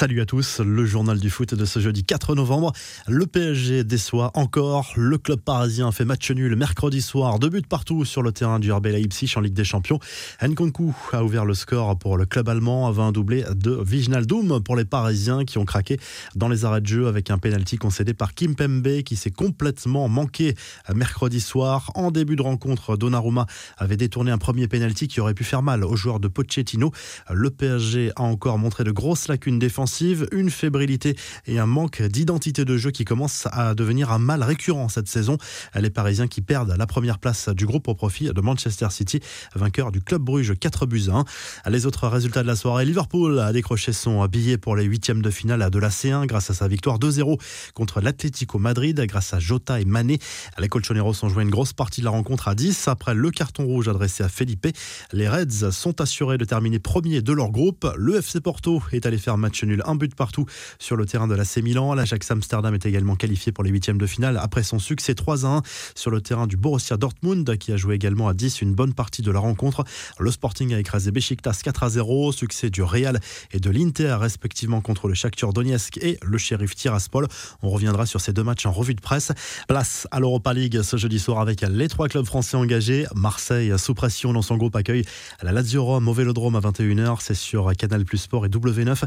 Salut à tous, le journal du foot de ce jeudi 4 novembre. Le PSG déçoit encore. Le club parisien fait match nul mercredi soir. Deux buts partout sur le terrain du RB Leipzig en Ligue des Champions. Nkunku a ouvert le score pour le club allemand avant un doublé de Viginaldoum pour les Parisiens qui ont craqué dans les arrêts de jeu avec un penalty concédé par Kim Pembe qui s'est complètement manqué mercredi soir. En début de rencontre, Donnarumma avait détourné un premier penalty qui aurait pu faire mal aux joueurs de Pochettino. Le PSG a encore montré de grosses lacunes défensives une fébrilité et un manque d'identité de jeu qui commence à devenir un mal récurrent cette saison. Les Parisiens qui perdent la première place du groupe au profit de Manchester City, vainqueur du club Bruges 4 buts 1. Les autres résultats de la soirée, Liverpool a décroché son billet pour les huitièmes de finale de la C1 grâce à sa victoire 2-0 contre l'Atlético Madrid grâce à Jota et Mané. Les Colchoneros ont joué une grosse partie de la rencontre à 10 après le carton rouge adressé à Felipe. Les Reds sont assurés de terminer premier de leur groupe. Le FC Porto est allé faire match nul, un but partout sur le terrain de l'AC Milan. L'Ajax Amsterdam est également qualifié pour les huitièmes de finale après son succès 3 1 sur le terrain du Borussia Dortmund qui a joué également à 10 une bonne partie de la rencontre. Le Sporting a écrasé Besiktas 4 à 0, succès du Real et de l'Inter respectivement contre le Shakhtar Donetsk et le Sheriff Tiraspol. On reviendra sur ces deux matchs en revue de presse. Place à l'Europa League ce jeudi soir avec les trois clubs français engagés. Marseille sous pression dans son groupe accueille la Lazio Rome au Vélodrome à 21h. C'est sur Canal Plus Sport et W9.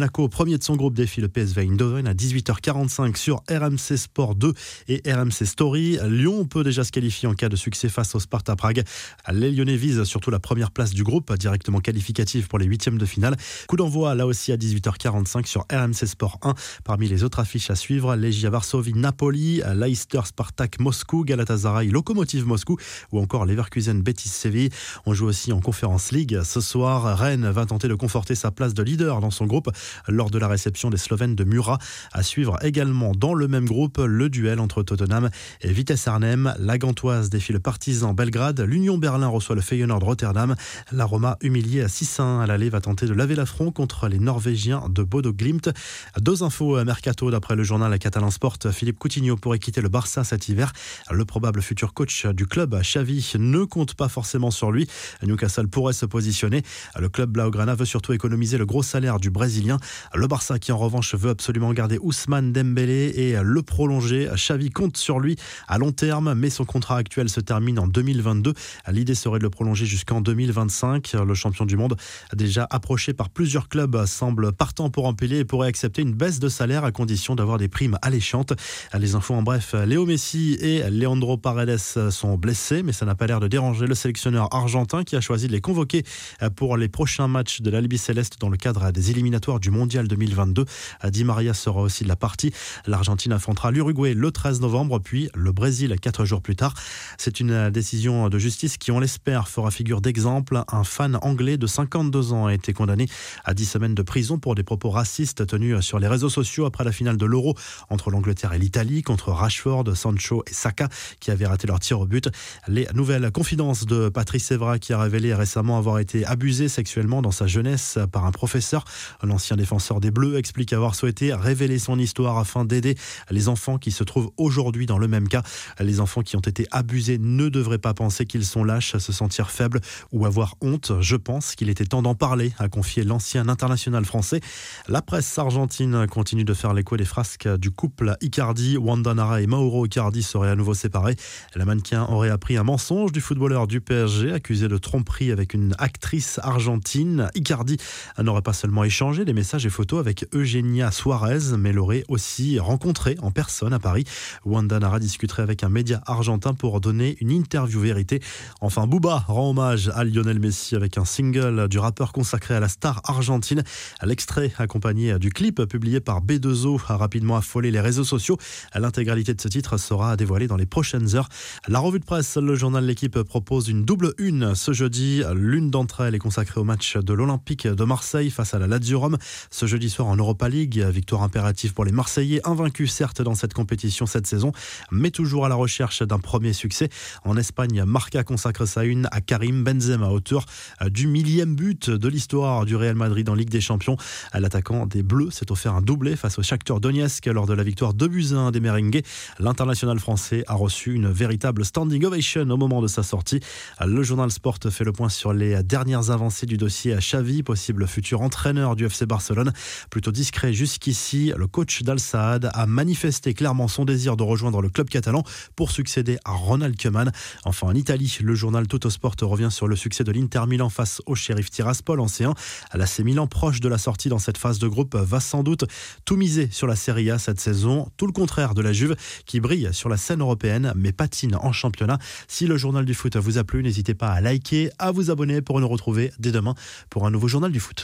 Monaco, premier de son groupe, défie le PSV Eindhoven à 18h45 sur RMC Sport 2 et RMC Story. Lyon peut déjà se qualifier en cas de succès face au Sparta Prague. Les Lyonnais visent surtout la première place du groupe, directement qualificative pour les huitièmes de finale. Coup d'envoi là aussi à 18h45 sur RMC Sport 1. Parmi les autres affiches à suivre, Legia Varsovie, Napoli, Leicester, Spartak, Moscou, Galatasaray, Lokomotiv Moscou ou encore Leverkusen, Betis Séville. On joue aussi en Conférence League. Ce soir, Rennes va tenter de conforter sa place de leader dans son groupe lors de la réception des Slovènes de Murat. À suivre également dans le même groupe le duel entre Tottenham et Vitesse Arnhem. La Gantoise défie le Partizan Belgrade. L'Union Berlin reçoit le Feyenoord Rotterdam. La Roma, humiliée à 6-1 à l'aller, va tenter de laver l'affront contre les Norvégiens de Bodo Glimt. Deux infos à mercato d'après le journal Catalan Sport. Philippe Coutinho pourrait quitter le Barça cet hiver. Le probable futur coach du club, Xavi, ne compte pas forcément sur lui. Newcastle pourrait se positionner. Le club Blaugrana veut surtout économiser le gros salaire du Brésilien. Le Barça qui en revanche veut absolument garder Ousmane Dembélé et le prolonger. Xavi compte sur lui à long terme, mais son contrat actuel se termine en 2022. L'idée serait de le prolonger jusqu'en 2025. Le champion du monde, déjà approché par plusieurs clubs, semble partant pour empiler et pourrait accepter une baisse de salaire à condition d'avoir des primes alléchantes. Les infos en bref, Léo Messi et Leandro Paredes sont blessés, mais ça n'a pas l'air de déranger le sélectionneur argentin qui a choisi de les convoquer pour les prochains matchs de l'Albi Céleste dans le cadre des éliminatoires du Mondial 2022. Di Maria sera aussi de la partie. L'Argentine affrontera l'Uruguay le 13 novembre, puis le Brésil quatre jours plus tard. C'est une décision de justice qui, on l'espère, fera figure d'exemple. Un fan anglais de 52 ans a été condamné à 10 semaines de prison pour des propos racistes tenus sur les réseaux sociaux après la finale de l'Euro entre l'Angleterre et l'Italie, contre Rashford, Sancho et Saka, qui avaient raté leur tir au but. Les nouvelles confidences de Patrice Evra, qui a révélé récemment avoir été abusé sexuellement dans sa jeunesse par un professeur. L'ancien défenseur des Bleus explique avoir souhaité révéler son histoire afin d'aider les enfants qui se trouvent aujourd'hui dans le même cas. Les enfants qui ont été abusés ne devraient pas penser qu'ils sont lâches, se sentir faibles ou avoir honte. Je pense qu'il était temps d'en parler, a confié l'ancien international français. La presse argentine continue de faire l'écho des frasques du couple Icardi. Wanda Nara et Mauro Icardi seraient à nouveau séparés. La mannequin aurait appris un mensonge du footballeur du PSG, accusé de tromperie avec une actrice argentine. Icardi n'aurait pas seulement échangé des messages et photos avec Eugenia Suarez, mais l'aurait aussi rencontré en personne à Paris. Wanda Nara discuterait avec un média argentin pour donner une interview vérité. Enfin, Booba rend hommage à Lionel Messi avec un single du rappeur consacré à la star argentine. L'extrait accompagné du clip publié par B2O a rapidement affolé les réseaux sociaux. L'intégralité de ce titre sera dévoilée dans les prochaines heures. La revue de presse, le journal L'équipe propose une double une ce jeudi. L'une d'entre elles est consacrée au match de l'Olympique de Marseille face à la Lazio Rome. Ce jeudi soir en Europa League, victoire impérative pour les Marseillais, invaincus certes dans cette compétition cette saison, mais toujours à la recherche d'un premier succès. En Espagne, Marca consacre sa une à Karim Benzema, auteur du millième but de l'histoire du Real Madrid en Ligue des Champions. L'attaquant des Bleus s'est offert un doublé face au Shakhtar Donetsk lors de la victoire 2 buts 1 des Merengues. L'international français a reçu une véritable standing ovation au moment de sa sortie. Le journal Sport fait le point sur les dernières avancées du dossier à Xavi, possible futur entraîneur du FC Barcelone Plutôt discret jusqu'ici, le coach d'Al Saad a manifesté clairement son désir de rejoindre le club catalan pour succéder à Ronald Koeman. Enfin, en Italie, le journal Tuttosport revient sur le succès de l'Inter Milan face au shérif Tiraspol en C1. L'AC Milan, proche de la sortie dans cette phase de groupe, va sans doute tout miser sur la Serie A cette saison. Tout le contraire de la Juve qui brille sur la scène européenne mais patine en championnat. Si le journal du foot vous a plu, n'hésitez pas à liker, à vous abonner pour nous retrouver dès demain pour un nouveau journal du foot.